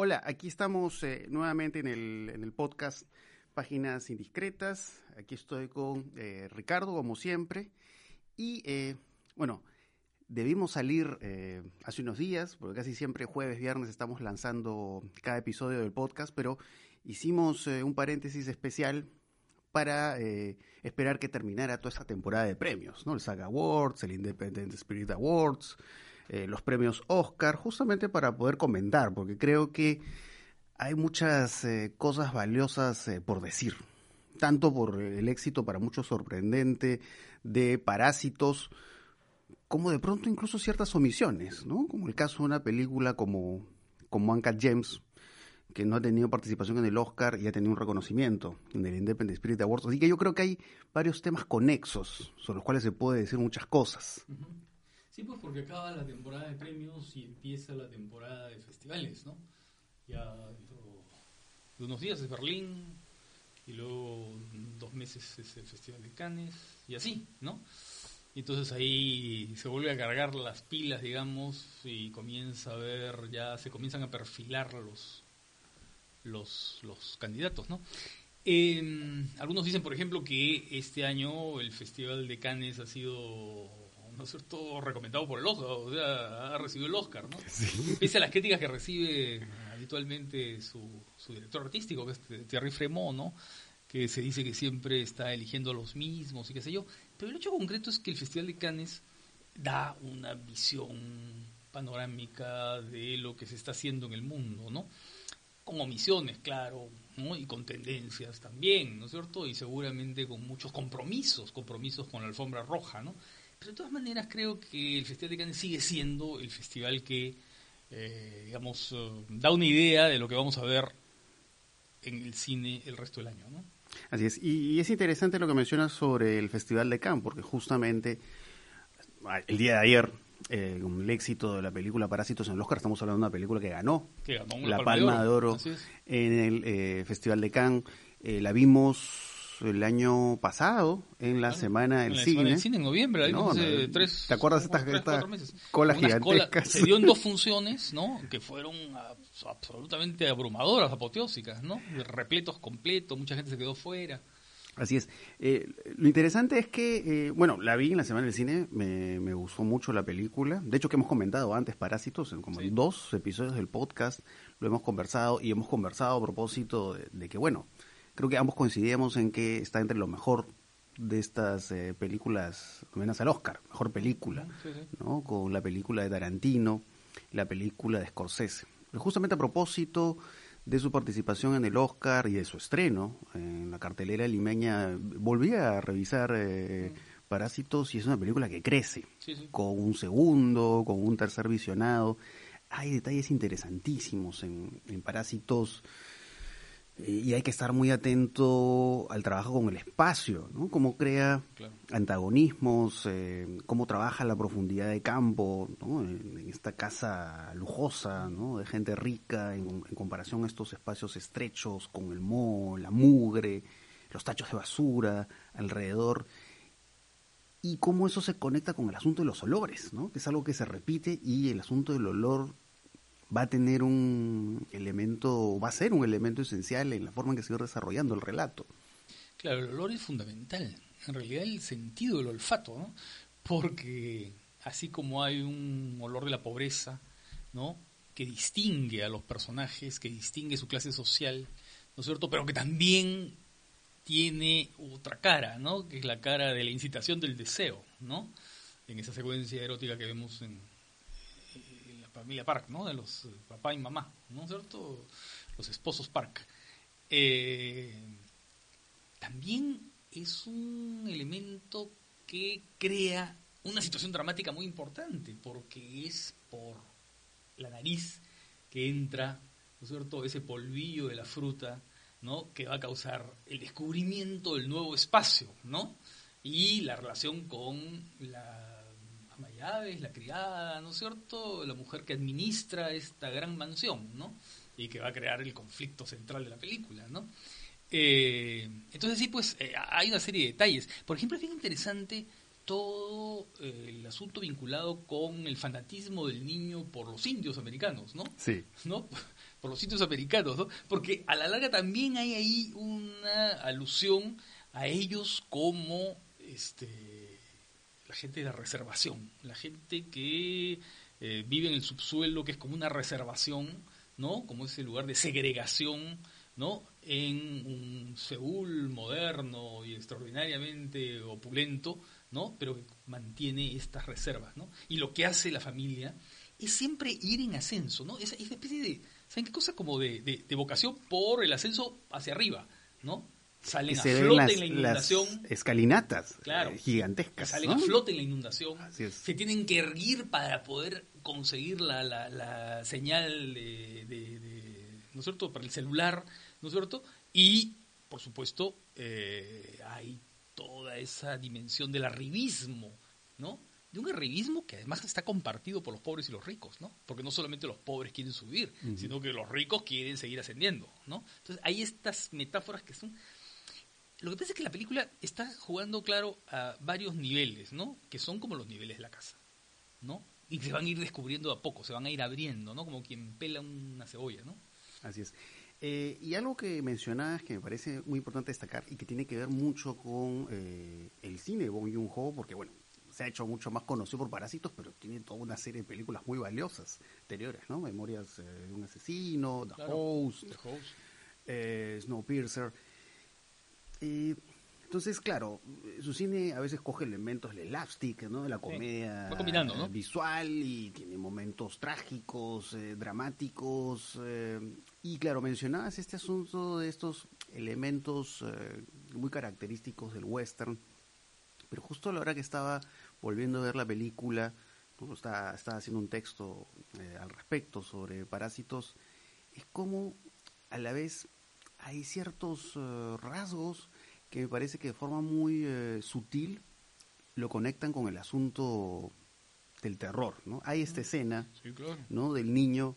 Hola, aquí estamos eh, nuevamente en el, en el podcast Páginas Indiscretas. Aquí estoy con eh, Ricardo, como siempre. Y eh, bueno, debimos salir eh, hace unos días, porque casi siempre jueves, viernes estamos lanzando cada episodio del podcast, pero hicimos eh, un paréntesis especial para eh, esperar que terminara toda esta temporada de premios, ¿no? El Saga Awards, el Independent Spirit Awards, eh, los premios Oscar, justamente para poder comentar, porque creo que hay muchas eh, cosas valiosas eh, por decir, tanto por el éxito para muchos sorprendente de Parásitos, como de pronto incluso ciertas omisiones, ¿no? Como el caso de una película como, como Uncut James, que no ha tenido participación en el Oscar y ha tenido un reconocimiento en el Independent Spirit Awards. Así que yo creo que hay varios temas conexos sobre los cuales se puede decir muchas cosas. Sí, pues porque acaba la temporada de premios y empieza la temporada de festivales, ¿no? Ya dentro de unos días es Berlín y luego dos meses es el Festival de Cannes y así, ¿no? Entonces ahí se vuelve a cargar las pilas, digamos, y comienza a ver, ya se comienzan a perfilar los, los, los candidatos, ¿no? Eh, algunos dicen, por ejemplo, que este año el Festival de Cannes ha sido, ¿no es cierto?, recomendado por el Oscar, o sea, ha recibido el Oscar, ¿no? Pese a las críticas que recibe habitualmente su, su director artístico, que es Thierry Fremont, ¿no? Que se dice que siempre está eligiendo a los mismos y qué sé yo. Pero el hecho concreto es que el Festival de Cannes da una visión panorámica de lo que se está haciendo en el mundo, ¿no? Con omisiones, claro, ¿no? Y con tendencias también, ¿no es cierto? Y seguramente con muchos compromisos, compromisos con la alfombra roja, ¿no? Pero de todas maneras creo que el Festival de Cannes sigue siendo el festival que, eh, digamos, eh, da una idea de lo que vamos a ver en el cine el resto del año, ¿no? Así es. Y, y es interesante lo que mencionas sobre el Festival de Cannes, porque justamente el día de ayer, eh, con el éxito de la película Parásitos en el Oscar, estamos hablando de una película que ganó Que ganó una la Palma de Oro en el eh, Festival de Cannes. Eh, la vimos el año pasado en la Claro, Semana en del la Cine. Semana del cine en noviembre, No, hace no, tres, ¿te acuerdas estas- meses? colas gigantescas? se dio en dos funciones, ¿no? Que fueron abs- absolutamente abrumadoras, apoteósicas, ¿no? Repletos completos, mucha gente se quedó fuera. Así es. Eh, lo interesante es que, eh, bueno, la vi en la Semana del Cine, me, me gustó mucho la película. De hecho, que hemos comentado antes, Parásitos, en como Sí. en dos episodios del podcast, lo hemos conversado y hemos conversado a propósito de, de que, bueno, creo que ambos coincidíamos en que está entre lo mejor de estas eh, películas nominadas al Oscar, mejor película, Sí, sí. ¿no? Con la película de Tarantino, la película de Scorsese. Pero justamente a propósito de su participación en el Oscar y de su estreno en la cartelera limeña, volví a revisar eh, Parásitos y es una película que crece, con un segundo, con un tercer visionado. Hay detalles interesantísimos en, en Parásitos y hay que estar muy atento al trabajo con el espacio, ¿no? Cómo crea Claro. antagonismos, eh, cómo trabaja la profundidad de campo, ¿no? en, en esta casa lujosa, ¿no? de gente rica, en, en comparación a estos espacios estrechos, con el moho, la mugre, los tachos de basura alrededor, y cómo eso se conecta con el asunto de los olores, ¿no? que es algo que se repite y el asunto del olor va a tener un elemento, va a ser un elemento esencial en la forma en que se va desarrollando el relato. Claro, el olor es fundamental. En realidad el sentido del olfato, ¿no? Porque así como hay un olor de la pobreza, ¿no? Que distingue a los personajes, que distingue su clase social, ¿no es cierto? Pero que también tiene otra cara, ¿no? Que es la cara de la incitación del deseo, ¿no? En esa secuencia erótica que vemos en, familia Park, ¿no? De los eh, papá y mamá, ¿no es cierto? Los esposos Park. Eh, también es un elemento que crea una situación dramática muy importante, porque es por la nariz que entra, ¿no es cierto?, ese polvillo de la fruta, ¿no?, que va a causar el descubrimiento del nuevo espacio, ¿no? Y la relación con la de llaves, la criada, ¿no es cierto?, la mujer que administra esta gran mansión, ¿no? Y que va a crear el conflicto central de la película, ¿no? Eh, entonces sí, pues eh, hay una serie de detalles. Por ejemplo, es bien interesante todo eh, el asunto vinculado con el fanatismo del niño por los indios americanos, ¿no? Sí. ¿no? por los sitios americanos, ¿no? Porque a la larga también hay ahí una alusión a ellos como este la gente de la reservación, la gente que eh, vive en el subsuelo, que es como una reservación, ¿no? Como ese lugar de segregación, ¿no? En un Seúl moderno y extraordinariamente opulento, ¿no? Pero que mantiene estas reservas, ¿no? Y lo que hace la familia es siempre ir en ascenso, ¿no? Es, es una especie de, ¿saben qué cosa? Como de, de, vocación por el ascenso hacia arriba, ¿no? Salen a flote en la inundación. escalinatas eh, gigantescas. Salen a flote en la inundación. Se tienen que erguir para poder conseguir la, la, la señal de, de, ¿no es cierto?, para el celular, ¿no es cierto? Y, por supuesto, eh, hay toda esa dimensión del arribismo, ¿no? De un arribismo que además está compartido por los pobres y los ricos, ¿no? Porque no solamente los pobres quieren subir, sino que los ricos quieren seguir ascendiendo, ¿no? Entonces hay estas metáforas que son... Lo que pasa es que la película está jugando, claro, a varios niveles, ¿no? Que son como los niveles de la casa, ¿no? Y se van a ir descubriendo a poco, se van a ir abriendo, ¿no? Como quien pela una cebolla, ¿no? Así es. Eh, y algo que mencionabas que me parece muy importante destacar y que tiene que ver mucho con eh, el cine de Bong Joon-ho, porque bueno, se ha hecho mucho más conocido por Parásitos, pero tiene toda una serie de películas muy valiosas anteriores, ¿no? Memorias eh, de un asesino, The Host, The Snowpiercer. Entonces, claro, su cine a veces coge elementos del slapstick, ¿no? De la comedia visual y tiene momentos trágicos, eh, dramáticos. Eh, y claro, mencionabas este asunto de estos elementos eh, muy característicos del western. Pero justo a la hora que estaba volviendo a ver la película, estaba, estaba haciendo un texto al respecto sobre parásitos, es como a la vez hay ciertos rasgos que me parece que de forma muy eh, sutil lo conectan con el asunto del terror, ¿no? Hay esta escena, ¿no? Del niño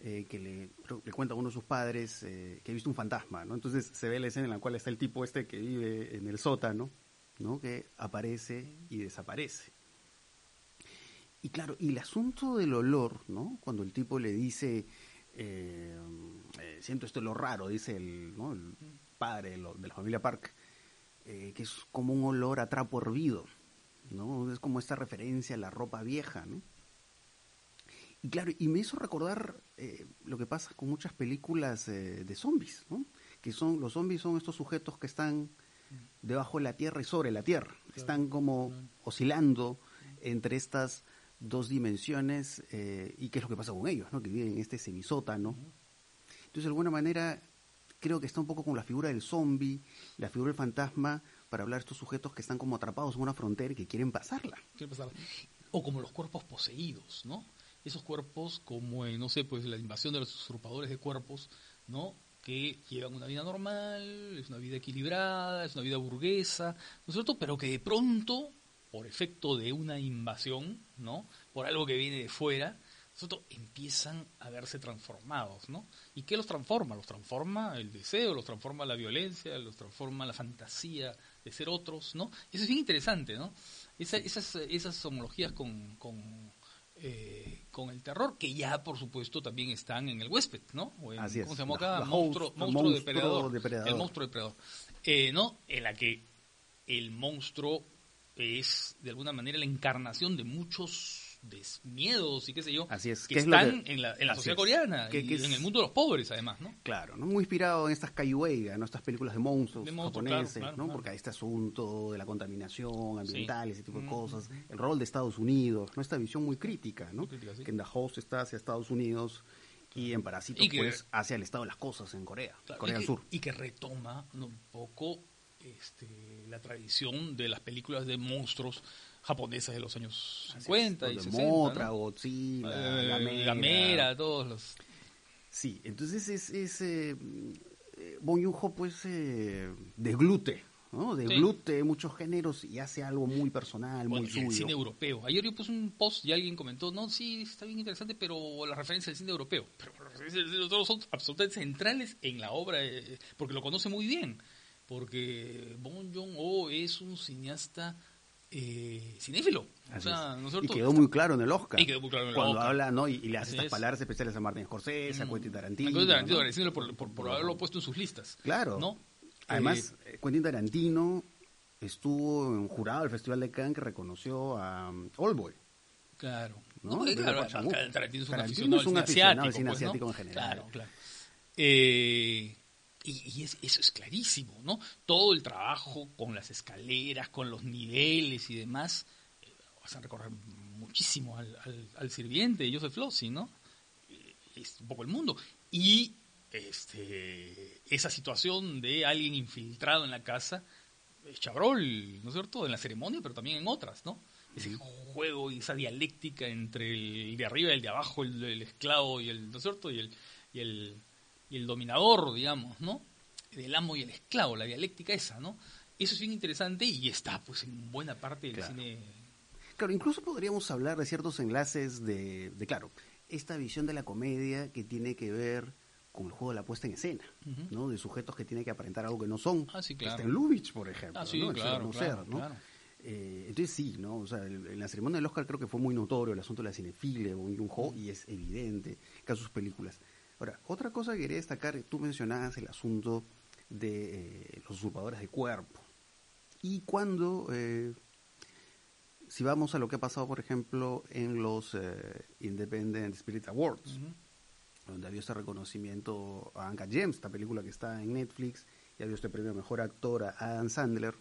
eh, que le, le, cuenta a uno de sus padres eh, que ha visto un fantasma, ¿no? Entonces se ve la escena en la cual está el tipo este que vive en el sótano, ¿no? Que aparece y desaparece. Y claro, y el asunto del olor, ¿no? Cuando el tipo le dice, siento esto lo raro, dice el, ¿no? el padre de la familia Park, eh, que es como un olor a trapo hervido, ¿no? Es como esta referencia a la ropa vieja, ¿no? Y claro, y me hizo recordar eh, lo que pasa con muchas películas eh, de zombies, ¿no? Que son, los zombies son estos sujetos que están debajo de la tierra y sobre la tierra. Están como oscilando entre estas dos dimensiones y qué es lo que pasa con ellos, ¿no? Que viven en este semisótano. Entonces, de alguna manera, creo que está un poco con la figura del zombie, la figura del fantasma, para hablar de estos sujetos que están como atrapados en una frontera y que quieren pasarla. O como los cuerpos poseídos, ¿no? Esos cuerpos como, no sé, pues la invasión de los usurpadores de cuerpos, ¿no? que llevan una vida normal, es una vida equilibrada, es una vida burguesa, ¿no es cierto? Pero que de pronto, por efecto de una invasión, ¿no? Por algo que viene de fuera, nosotros empiezan a verse transformados, ¿no? ¿Y qué los transforma? Los transforma el deseo, los transforma la violencia, los transforma la fantasía de ser otros, ¿no? Eso es bien interesante, ¿no? esas, esas homologías con, con, eh, con, el terror, que ya por supuesto también están en el huésped, ¿no? Así ¿Cómo se llama acá? monstruo, monstruo, depredador, El monstruo depredador. Eh, ¿No? En la que el monstruo es de alguna manera la encarnación de muchos miedos y qué sé yo, Así es. que están en, la, en la sociedad coreana y en el mundo de los pobres además, ¿no? Claro, ¿no? muy inspirado en estas Kaiweiga, ¿no? estas películas de monstruos, japoneses, ¿no? porque hay este asunto de la contaminación ambiental, ese tipo de cosas, el rol de Estados Unidos, ¿no? esta visión muy crítica, ¿no? que en The Host está hacia Estados Unidos y en Parásito pues hacia el estado de las cosas en Corea, Corea del Sur. Y que retoma un poco este, la tradición de las películas de monstruos japonesas de los años 50 y 60. Motra, Godzilla, eh, Gamera. todos los... Sí, entonces es, es eh, eh Bon Joon-ho pues eh, desglute, ¿no? Desglute muchos géneros y hace algo muy personal, muy suyo. el cine europeo. Ayer yo puse un post y alguien comentó, no, sí, está bien interesante, pero la referencia al cine europeo. Pero las referencias del cine europeo son absolutamente centrales en la obra, eh, porque lo conoce muy bien. Porque Bon Joon-ho es un cineasta eh, cinéfilo. O sea, ¿no y quedó muy claro en el Oscar. Y quedó muy claro en el Cuando Oscar. habla, ¿no? Y, y le hace Así estas es. palabras especiales a Martin Scorsese, a Mm. Quentin Tarantino. A Quentin Tarantino, ¿no? agradeciéndole por, por, por haberlo puesto en sus listas. Claro. ¿no? Además, Eh, eh, Quentin Tarantino estuvo en jurado del Festival de Cannes que reconoció a um, Oldboy. Claro. ¿no? No, De claro. Tarantino es un Tarantino aficionado, es un al cine aficionado al asiático. cine pues, ¿no? asiático en general. Claro, claro. Eh, y y es- eso es clarísimo, ¿no? Todo el trabajo con las escaleras, con los niveles y demás, eh, hacen recorrer muchísimo al, al, al sirviente, Joseph Flossi, ¿no? Eh, Es un poco el mundo. Y este, esa situación de alguien infiltrado en la casa, es Chabrol, ¿no es cierto? En la ceremonia, pero también en otras, ¿no? Ese juego y esa dialéctica entre el de arriba y el de abajo, el, el esclavo y el, ¿no es cierto? Y el, y el, y el dominador, digamos, ¿no? El amo y el esclavo, la dialéctica esa, ¿no? Eso es bien interesante y está, pues, en buena parte del Claro. cine. Claro, incluso podríamos hablar de ciertos enlaces de, de, claro, esta visión de la comedia que tiene que ver con el juego de la puesta en escena. ¿no? De sujetos que tienen que aparentar algo que no son. Ah, sí, Que claro. Está en Lubitsch, por ejemplo, Ah, sí, ¿no? Ser claro, no claro, ser, ¿no? claro. Eh, entonces sí, ¿no? O sea, el- en la ceremonia del Oscar creo que fue muy notorio el asunto de la cinefilia, Bong Joon-ho, y es evidente que a sus películas. Ahora, otra cosa que quería destacar, tú mencionabas el asunto de eh, los usurpadores de cuerpo. Y cuando, eh, si vamos a lo que ha pasado, por ejemplo, en los eh, Independent Spirit Awards, donde había este reconocimiento a Anka James, esta película que está en Netflix, y había este premio a Mejor Actor a Adam Sandler.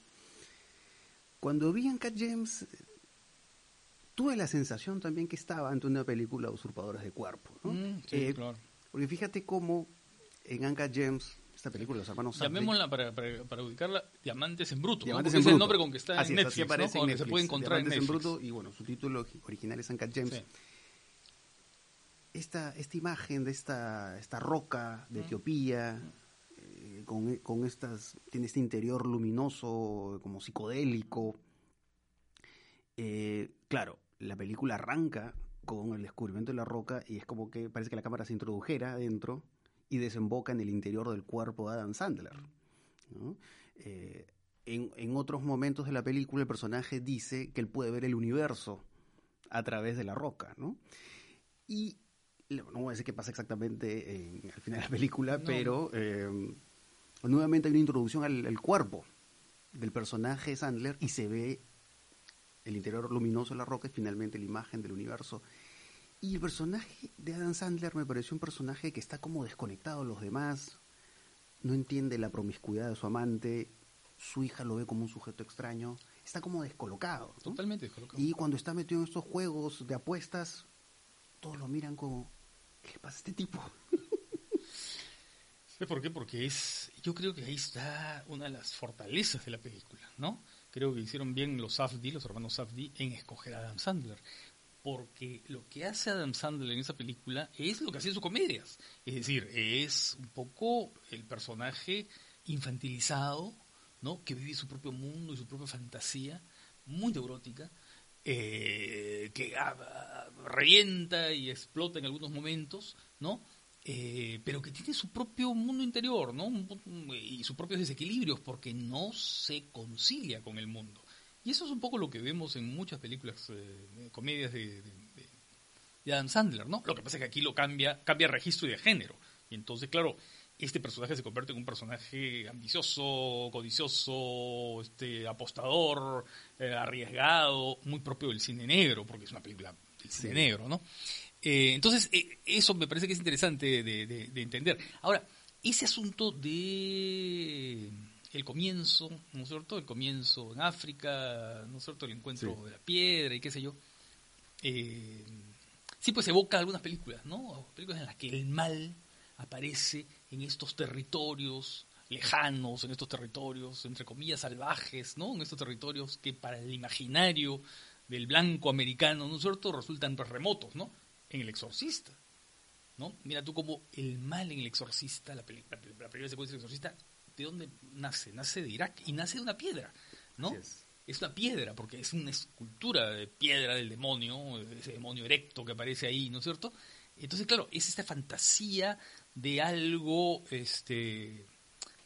Cuando vi a Anka James, tuve la sensación también que estaba ante una película de usurpadores de cuerpo. ¿no? Mm, sí, Eh, claro. Porque fíjate cómo en Anka James, esta película de los hermanos Llamémosla para, para, para ubicarla Diamantes en Bruto, ¿no? Diamantes Porque en es el Bruto. nombre con que está Así en es, así Netflix, ¿no? aparece en Con que se Netflix, puede encontrar en Diamantes Netflix. Bruto, y bueno, su título original es Uncut James. Sí. Esta, esta imagen de esta, esta roca de. Etiopía, eh, con, con estas, tiene este interior luminoso, como psicodélico. Eh, claro, la película arranca con el descubrimiento de la roca y es como que parece que la cámara se introdujera adentro y desemboca en el interior del cuerpo de Adam Sandler. ¿no? Eh, en, en otros momentos de la película el personaje dice que él puede ver el universo a través de la roca, ¿no? Y no voy a decir qué pasa exactamente en- al final de la película, No. pero eh, nuevamente hay una introducción al, al cuerpo del personaje Sandler y se ve el interior luminoso de la roca y finalmente la imagen del universo. Y el personaje de Adam Sandler me pareció un personaje que está como desconectado de los demás, no entiende la promiscuidad de su amante, su hija lo ve como un sujeto extraño, está como descolocado. ¿no? Totalmente descolocado. Y cuando está metido en estos juegos de apuestas, todos lo miran como, ¿qué le pasa a este tipo? ¿Sabes por qué? Porque es, yo creo que ahí está una de las fortalezas de la película, ¿no? Creo que hicieron bien los Safdie, los hermanos Safdie, en escoger a Adam Sandler. Porque lo que hace Adam Sandler en esa película es lo que hacía en sus comedias. Es decir, es un poco el personaje infantilizado, ¿no? Que vive su propio mundo y su propia fantasía, muy neurótica, eh, que ah, revienta y explota en algunos momentos, ¿no? Eh, pero que tiene su propio mundo interior, ¿no? Y sus propios desequilibrios, porque no se concilia con el mundo. Y eso es un poco lo que vemos en muchas películas, eh, comedias de, de- Adam Sandler, ¿no? Lo que pasa es que aquí lo cambia, cambia registro y de género. Y entonces, claro, este personaje se convierte en un personaje ambicioso, codicioso, este, apostador, eh, arriesgado, muy propio del cine negro, porque es una película del cine Sí. negro, ¿no? Eh, entonces, eh, eso me parece que es interesante de, de- de entender. Ahora, ese asunto de el comienzo, ¿no es cierto? El comienzo en África, ¿no es cierto? El encuentro Sí. de la piedra y qué sé yo. Eh, sí, pues evoca algunas películas, ¿no? Películas en las que el mal aparece en estos territorios lejanos, en estos territorios, entre comillas, salvajes, ¿no? En estos territorios que para el imaginario del blanco americano, ¿no es cierto?, resultan pues, remotos, ¿no? En El Exorcista, ¿no? Mira tú como el mal en El Exorcista, la, la, la primera secuencia del Exorcista, ¿de dónde nace? Nace de Irak y nace de una piedra, ¿no? Es. una piedra, porque es una escultura de piedra del demonio, ese demonio erecto que aparece ahí, ¿no es cierto? Entonces, claro, es esta fantasía de algo, este,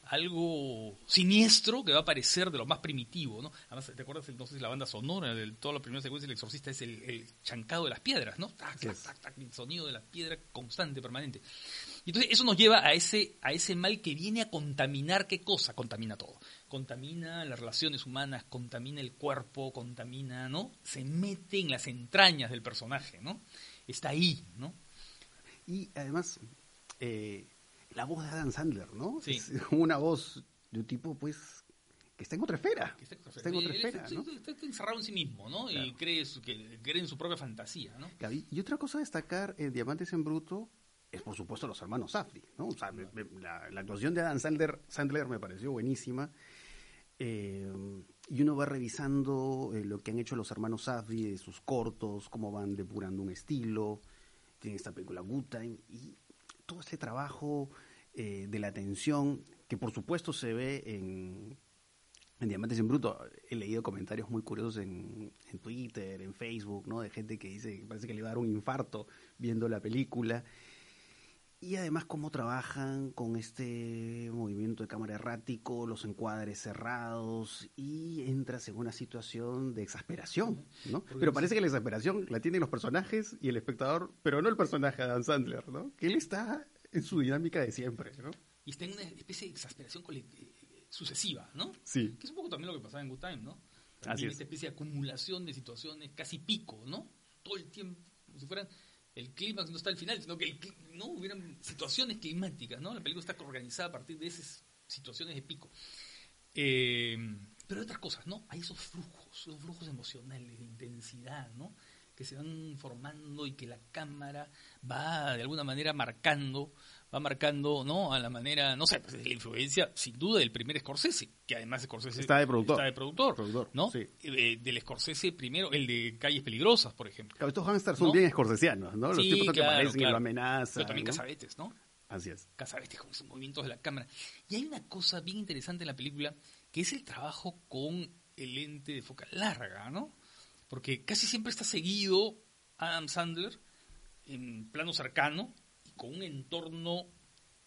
algo siniestro que va a parecer de lo más primitivo, ¿no? Además, ¿te acuerdas entonces la banda sonora de toda la primera secuencia del exorcista es el, el chancado de las piedras, ¿no? Tac, tac, tac, tac, el sonido de la piedra constante, permanente. Y entonces eso nos lleva a ese, a ese mal que viene a contaminar qué cosa, contamina todo. Contamina las relaciones humanas, contamina el cuerpo, contamina, ¿no? Se mete en las entrañas del personaje, ¿no? Está ahí, ¿no? Y además, eh, la voz de Adam Sandler, ¿no? Sí. Es una voz de un tipo, pues, que está en otra esfera. Que está, Está en otra esfera, está- ¿no? está- encerrado en sí mismo, ¿no? Y cree, su- que, cree en su propia fantasía, ¿no? Y otra cosa a destacar en Diamantes en Bruto es, por supuesto, los hermanos Safdie, ¿no? O sea, me- la, actuación de Adam Sandler, Sandler me pareció buenísima. Eh, y uno va revisando eh, lo que han hecho los hermanos Safdie, sus cortos, cómo van depurando un estilo. Tienen esta película Good y todo este trabajo eh, de la atención que, por supuesto, se ve en, en Diamantes en Bruto. He leído comentarios muy curiosos en, en Twitter, en Facebook, ¿no? De gente que dice que parece que le va a dar un infarto viendo la película. Y además cómo trabajan con este movimiento de cámara errático, los encuadres cerrados y entras en una situación de exasperación, ¿no? Porque Pero parece que la exasperación la tienen los personajes y el espectador, pero no el personaje de Dan Sandler, ¿no? Que él está en su dinámica de siempre, ¿no? Y está en una especie de exasperación eh, sucesiva, ¿no? Sí. Que es un poco también lo que pasaba en Good Time, ¿no? Así También es. esta especie de acumulación de situaciones casi pico, ¿no? Todo el tiempo, como si fueran el clímax no está al final, sino que el no hubieran situaciones climáticas, ¿no? La película está organizada a partir de esas situaciones de pico. Eh, pero hay otras cosas, ¿no? Hay esos flujos, esos flujos emocionales de intensidad, ¿no? Que se van formando y que la cámara va de alguna manera marcando, va marcando, ¿no? A la manera, no sé, pues, la influencia, sin duda, del primer Scorsese, que además Scorsese Está de productor. está de productor, Productor, ¿no? sí. Eh, del Scorsese primero, el de Calles Peligrosas, por ejemplo. Claro, estos hamsters son bien escorsesianos, ¿no? Los Sí, tipos que claro, aparecen y lo amenazan. Pero también ¿no? ¿no? Así es. Casabetes con esos movimientos de la cámara. Y hay una cosa bien interesante en la película, que es el trabajo con el lente de focal larga, ¿no? Porque casi siempre está seguido Adam Sandler en plano cercano con un entorno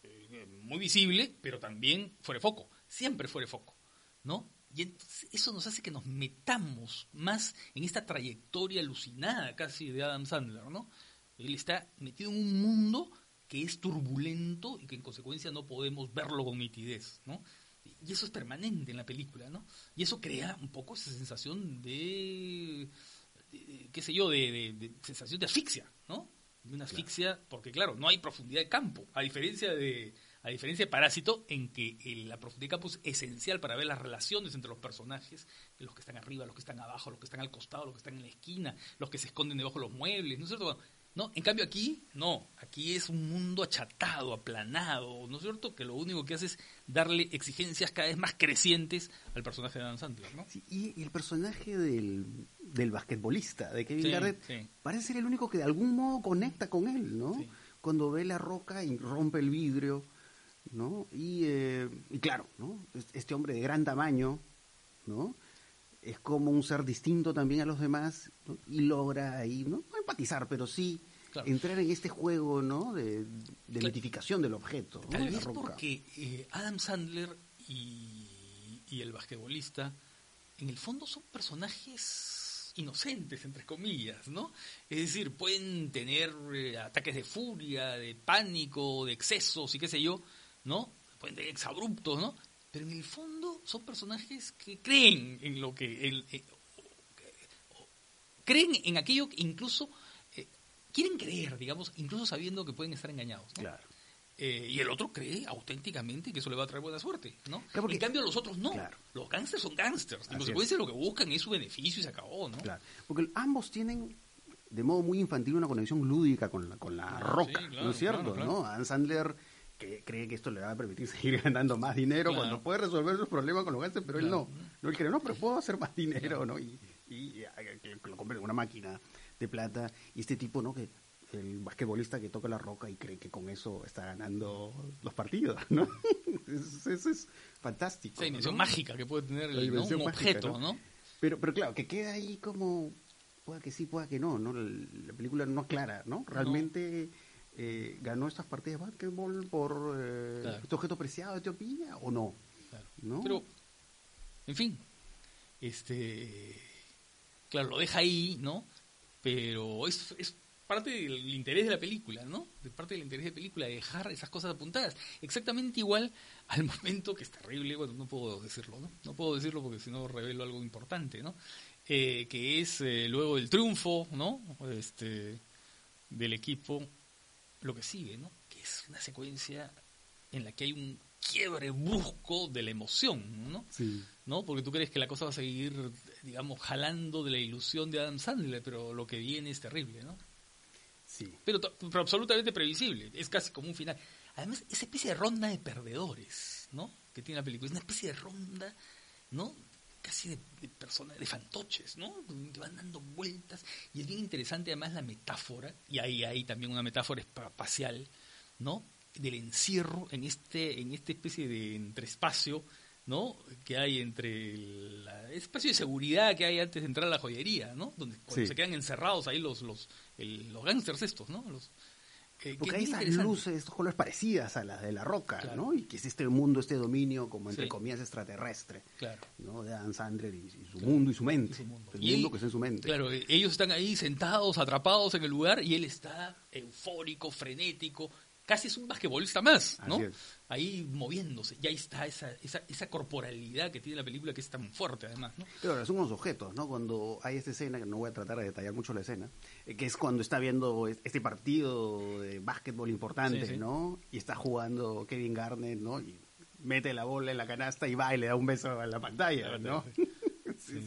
eh, muy visible, pero también fuera de foco. Siempre fuera de foco, ¿no? Y entonces eso nos hace que nos metamos más en esta trayectoria alucinada casi de Adam Sandler, ¿no? Él está metido en un mundo que es turbulento y que en consecuencia no podemos verlo con nitidez, ¿no? Y eso es permanente en la película, ¿no? Y eso crea un poco esa sensación de, qué sé yo, de sensación de asfixia, ¿no? De una asfixia, porque claro, no hay profundidad de campo, a diferencia de a diferencia de Parásito, en que el- la profundidad de campo es esencial para ver las relaciones entre los personajes, los que están arriba, los que están abajo, los que están al costado, los que están en la esquina, los que se esconden debajo de los muebles, ¿no es cierto? Bueno, no, en cambio aquí, no, aquí es un mundo achatado, aplanado, ¿no es cierto? Que lo único que hace es darle exigencias cada vez más crecientes al personaje de Dan Sandler, ¿no? Sí, y, el personaje del, del basquetbolista, de Kevin Sí, Garnett, sí. parece ser el único que de algún modo conecta con él, ¿no? Sí. Cuando ve la roca y rompe el vidrio, ¿no? Y, eh, y claro, ¿no? Es- Este hombre de gran tamaño, ¿no? Es como un ser distinto también a los demás ¿no? y logra ahí, ¿no? No empatizar, pero sí Claro. entrar en este juego, ¿no? De, de mitificación del objeto, ¿no? Tal vez porque eh, Adam Sandler y, y el basquetbolista, en el fondo son personajes inocentes, entre comillas, ¿no? Es decir, pueden tener eh, ataques de furia, de pánico, de excesos y qué sé yo, ¿no? Pueden tener exabruptos, ¿no? Pero en el fondo son personajes que creen en lo que... en- en- creen en aquello que incluso... eh, quieren creer, digamos, incluso sabiendo que pueden estar engañados. ¿no? Claro. Eh, y el otro cree auténticamente que eso le va a traer buena suerte, ¿no? Claro, porque- en cambio los otros no. Claro. Los gángsters son gángsters. En consecuencia lo que buscan es su beneficio y se acabó, ¿no? Claro, porque ambos tienen de modo muy infantil una conexión lúdica con la, con la Sí, roca, claro, ¿no es cierto? ¿no? Adam Sandler que cree que esto le va a permitir seguir ganando más dinero Claro. cuando puede resolver sus problemas con los gastos, pero él no. No, él cree, no, pero puedo hacer más dinero, ¿no? Y, y, que lo compre en una máquina de plata. Y este tipo, ¿no? Que el basquetbolista que toca la roca y cree que con eso está ganando los partidos, ¿no? Eso es, es fantástico. Esa dimensión ¿no? mágica que puede tener el- ¿no? dimensión un mágica, objeto, ¿no? Pero, pero claro, que queda ahí como, pueda que sí, pueda que no, ¿no? La, la película no aclara, ¿no? Realmente eh, ganó estas partidas de básquetbol por eh, Claro. este objeto preciado de Etiopía o no. Claro. ¿No? Pero, en fin, este, claro, lo deja ahí, ¿no? Pero es, es parte del interés de la película, ¿no? De parte del interés de la película, de dejar esas cosas apuntadas. Exactamente igual al momento, que es terrible, bueno, no puedo decirlo, ¿no? No puedo decirlo porque si no revelo algo importante, ¿no? Eh, que es eh, luego el triunfo, ¿no? Este, del equipo, lo que sigue, ¿no? Que es una secuencia en la que hay un quiebre brusco de la emoción, ¿no? Sí. ¿no? Porque tú crees que la cosa va a seguir, digamos, jalando de la ilusión de Adam Sandler, pero lo que viene es terrible, ¿no? Sí. Pero, pero absolutamente previsible, es casi como un final. Además, esa especie de ronda de perdedores, ¿no? Que tiene la película, es una especie de ronda, ¿no? Casi de, de personas, de fantoches, ¿no? Que van dando vueltas. Y es bien interesante además la metáfora, y ahí hay también una metáfora espacial, ¿no? Del encierro en este, en esta especie de entreespacio, ¿no? Que hay entre el espacio de seguridad que hay antes de entrar a la joyería, ¿no? Donde cuando Sí. se quedan encerrados ahí los los el- los gángsters estos, ¿no? Los que- que Porque hay esas luces, estos colores parecidas a las de la roca, Claro. ¿no? Y que es este mundo, este dominio, como entre Sí. comillas, extraterrestre, Claro. ¿no? De Adam Sandler y, y su Claro. mundo y su mente. Y su mundo. El Y mundo él- que está en su mente. Claro, ellos están ahí sentados, atrapados en el lugar y él está eufórico, frenético, casi es un basquetbolista más, ¿no? Ahí moviéndose, y ahí está esa, esa, esa corporalidad que tiene la película que es tan fuerte además, ¿no? Claro, son unos objetos, ¿no? Cuando hay esta escena, que no voy a tratar de detallar mucho la escena, eh, que es cuando está viendo es- este partido de básquetbol importante, Sí, sí. ¿no? Y está jugando Kevin Garnett, ¿no? Y mete la bola en la canasta y va y le da un beso a la pantalla, La ¿no? sí.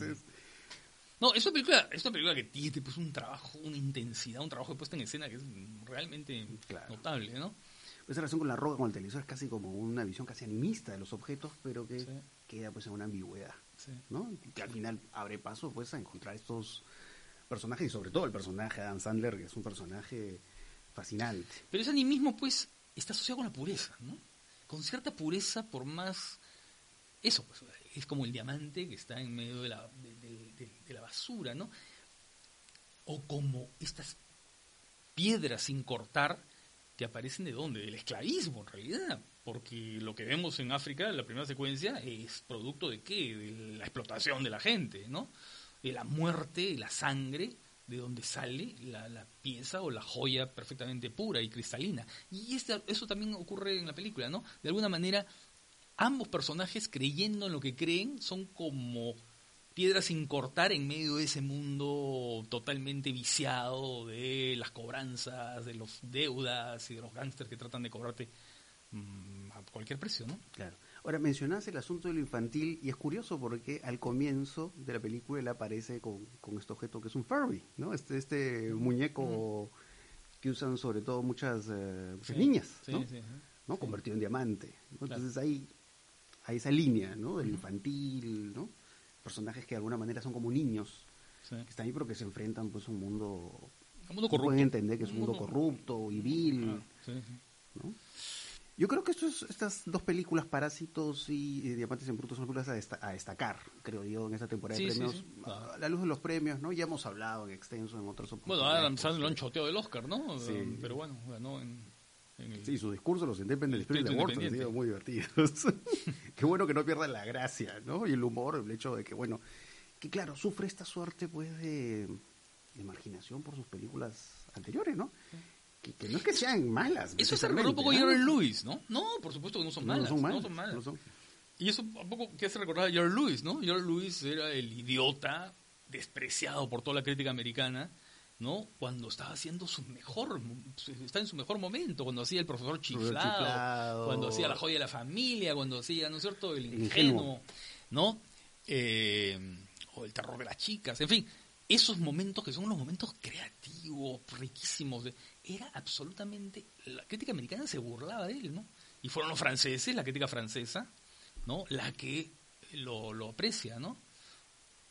No, es una película, es una película que tiene pues, un trabajo, una intensidad, un trabajo de puesta en escena que es realmente Claro. notable, ¿no? Esa relación con la roca, con el televisor, es casi como una visión casi animista de los objetos, pero que Sí. queda pues en una ambigüedad, Sí. ¿no? Que al final abre paso pues a encontrar estos personajes y sobre todo el personaje de Adam Sandler, que es un personaje fascinante. Pero ese animismo, pues, está asociado con la pureza, ¿no? Con cierta pureza, por más. Eso, pues, es como el diamante que está en medio de la, de, la basura, ¿no? O como estas piedras sin cortar que aparecen de dónde? Del esclavismo, en realidad. Porque lo que vemos en África, la primera secuencia, es producto de qué? De la explotación de la gente, ¿no? De la muerte, de la sangre, de donde sale la, la pieza o la joya perfectamente pura y cristalina. Y este- eso también ocurre en la película, ¿no? De alguna manera, ambos personajes creyendo en lo que creen son como piedras sin cortar en medio de ese mundo totalmente viciado de las cobranzas, de los deudas y de los gángsters que tratan de cobrarte mm, a cualquier precio, ¿no? Claro. Ahora, mencionaste el asunto de lo infantil y es curioso porque al comienzo de la película él aparece con, con este objeto que es un Furby, ¿no? Este, este muñeco que usan sobre todo muchas, eh, muchas Sí, niñas, ¿no? sí, sí. ¿no? Sí. Convertido en diamante. ¿no? Claro. Entonces ahí hay esa línea, ¿no? Del infantil, ¿no? Personajes que de alguna manera son como niños, Sí. que están ahí pero que se enfrentan pues a un mundo... Un mundo corrupto. Pueden entender que es un Un mundo mundo- corrupto y vil, Ah, sí, sí. ¿no? Yo creo que estos, estas dos películas, Parásitos y eh, Diamantes en Bruto, son películas a, desta- a destacar, creo yo, en esta temporada Sí, de premios. sí, claro. A la luz de los premios, ¿no? Ya hemos hablado en extenso en otras Bueno. Adam Sandler lo han choteado del Oscar, ¿no? Sí. Pero bueno, ganó en el... Sí, su discurso, los Independent El Spirit Awards han sido muy divertidos. Qué bueno que no pierdan la gracia, ¿no? Y el humor, el hecho de que, bueno, que claro, sufre esta suerte, pues, de, de marginación por sus películas anteriores, ¿no? Que, que no es que sean malas. Eso se recordó un poco ¿no? Lewis, ¿no? No, por supuesto que no son No, malas. no son malas. No son malas. son- Y eso un poco que hace recordar a Jerry Lewis, ¿no? Jerry Lewis era el idiota despreciado por toda la crítica americana, ¿no? Cuando estaba haciendo su mejor, está en su mejor momento, cuando hacía el profesor chiflado, chiflado. cuando hacía la joya de la familia, cuando hacía, ¿no es cierto?, el ingenuo. ¿no? Eh, o el terror de las chicas, en fin, esos momentos que son los momentos creativos, riquísimos, era absolutamente, la crítica americana se burlaba de él, ¿no? Y fueron los franceses, la crítica francesa, ¿no? La que lo, lo aprecia, ¿no?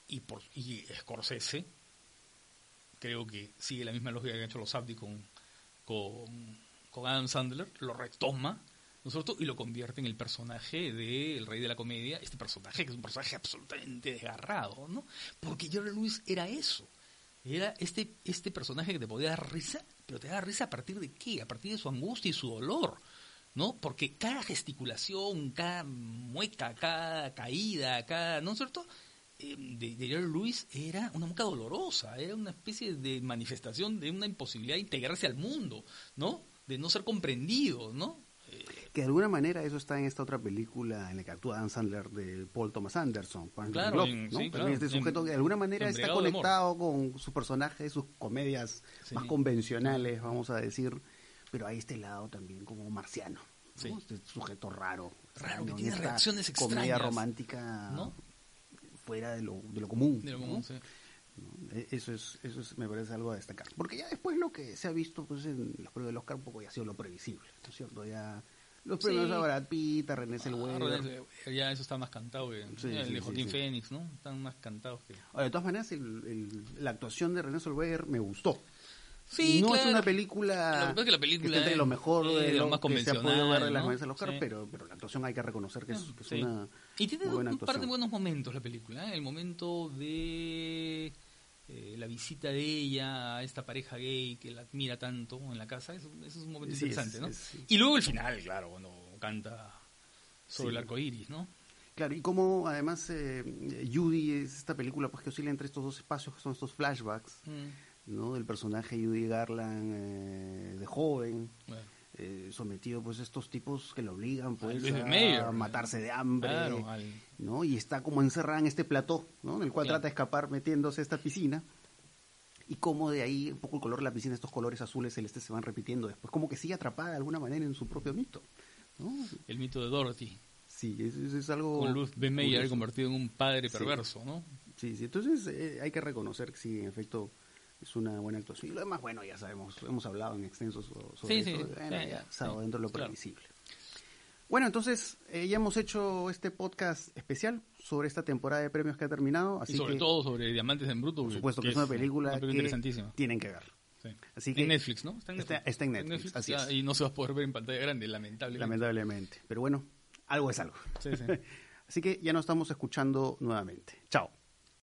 Y, por, y Scorsese, creo que sigue la misma lógica que han hecho los Abdi con, con, con Adam Sandler, lo retoma, ¿no es cierto? Y lo convierte en el personaje del rey de la comedia, este personaje que es un personaje absolutamente desgarrado, ¿no? Porque Jerry Lewis era eso, era este, este personaje que te podía dar risa, pero te da risa a partir de qué? A partir de su angustia y su dolor. ¿no? Porque cada gesticulación, cada mueca, cada caída, cada, ¿no es cierto? Eh, de, de Jerry Lewis era una mueca dolorosa, era una especie de manifestación de una imposibilidad de integrarse al mundo, ¿no? De no ser comprendido, ¿no? que de alguna manera eso está en esta otra película en la que actúa Dan Sandler de Paul Thomas Anderson, Claro, claro, este sujeto de alguna manera está conectado con su personaje, sus comedias Sí. más convencionales, vamos a decir, pero hay este lado también como marciano, ¿no? Sí. este sujeto raro, Raro, que tiene Esta reacciones comedia extrañas, romántica ¿no? Fuera de lo, de lo común, De lo común, sí. ¿no? E- Eso es, eso es, me parece algo a destacar. Porque ya después lo que se ha visto pues en los premios del Oscar un poco ya ha sido lo previsible, ¿no es cierto? Ya los Sí. premios a Brad Pitt, a René Ah, Zellweger. Zellweger, ya eso está más cantado que Sí, el sí, de sí, Joaquín sí. Phoenix, ¿no? Están más cantados que... Ahora, de todas maneras, el- el- la actuación de René Zellweger me gustó. Sí, no es claro. una película, que es que la película está entre es- lo mejor de es lo más que se ha podido ver en las ¿no? del Oscar, Sí. pero, pero la actuación hay que reconocer que es, que es Sí. una Y tiene un par de actuación. buenos momentos la película. ¿eh? El momento de eh, la visita de ella a esta pareja gay que la admira tanto en la casa. Eso, eso es un momento Sí, interesante, es- ¿no? es- sí. Y luego el final, claro, cuando canta sobre Sí. el arco iris, ¿no? Claro, y como además eh, Judy es esta película pues que oscila entre estos dos espacios que son estos flashbacks, Mm, ¿no? Del personaje Judy Garland eh, de joven, bueno. Eh, sometido pues a estos tipos que lo obligan pues a matarse de hambre, Claro, al- ¿no? Y está como encerrada en este plató, ¿no? En el cual trata de escapar metiéndose a esta piscina. Y como de ahí un poco el color de la piscina, estos colores azules celestes se van repitiendo después, como que sigue atrapada de alguna manera en su propio mito, ¿no? el mito de Dorothy, Sí, es, algo... con Luz B. Curioso. convertido en un padre Sí. perverso, ¿no? Sí, sí, entonces eh, hay que reconocer que sí, en efecto, es una buena actuación. Y lo demás, bueno, ya sabemos, hemos hablado en extenso so- sobre Sí, eso. sí, bueno, ya estado dentro de lo claro. previsible. Bueno, entonces eh, ya hemos hecho este podcast especial sobre esta temporada de premios que ha terminado. Así y sobre que, todo sobre Diamantes en Bruto. por supuesto, que, es una película que interesantísima. tienen que ver. Sí. Así que, en Netflix, ¿no? Está en Netflix. está en Netflix, así es. Y no se va a poder ver en pantalla grande, lamentablemente. lamentablemente. Pero bueno, algo es algo. Sí, sí. Así que ya nos estamos escuchando nuevamente. Chao.